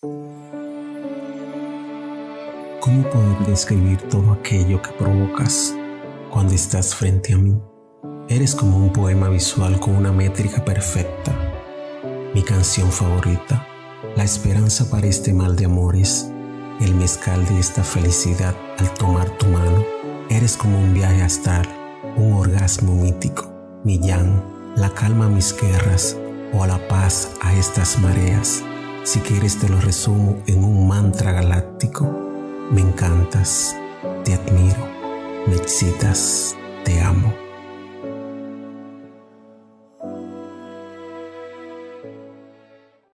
¿Cómo poder describir todo aquello que provocas cuando estás frente a mí? Eres como un poema visual con una métrica perfecta. Mi canción favorita, la esperanza para este mal de amores, el mezcal de esta felicidad al tomar tu mano. Eres como un viaje astral, un orgasmo mítico, mi yang, la calma a mis guerras o la paz a estas mareas. Si quieres te lo resumo en un mantra galáctico me encantas, te admiro, me excitas.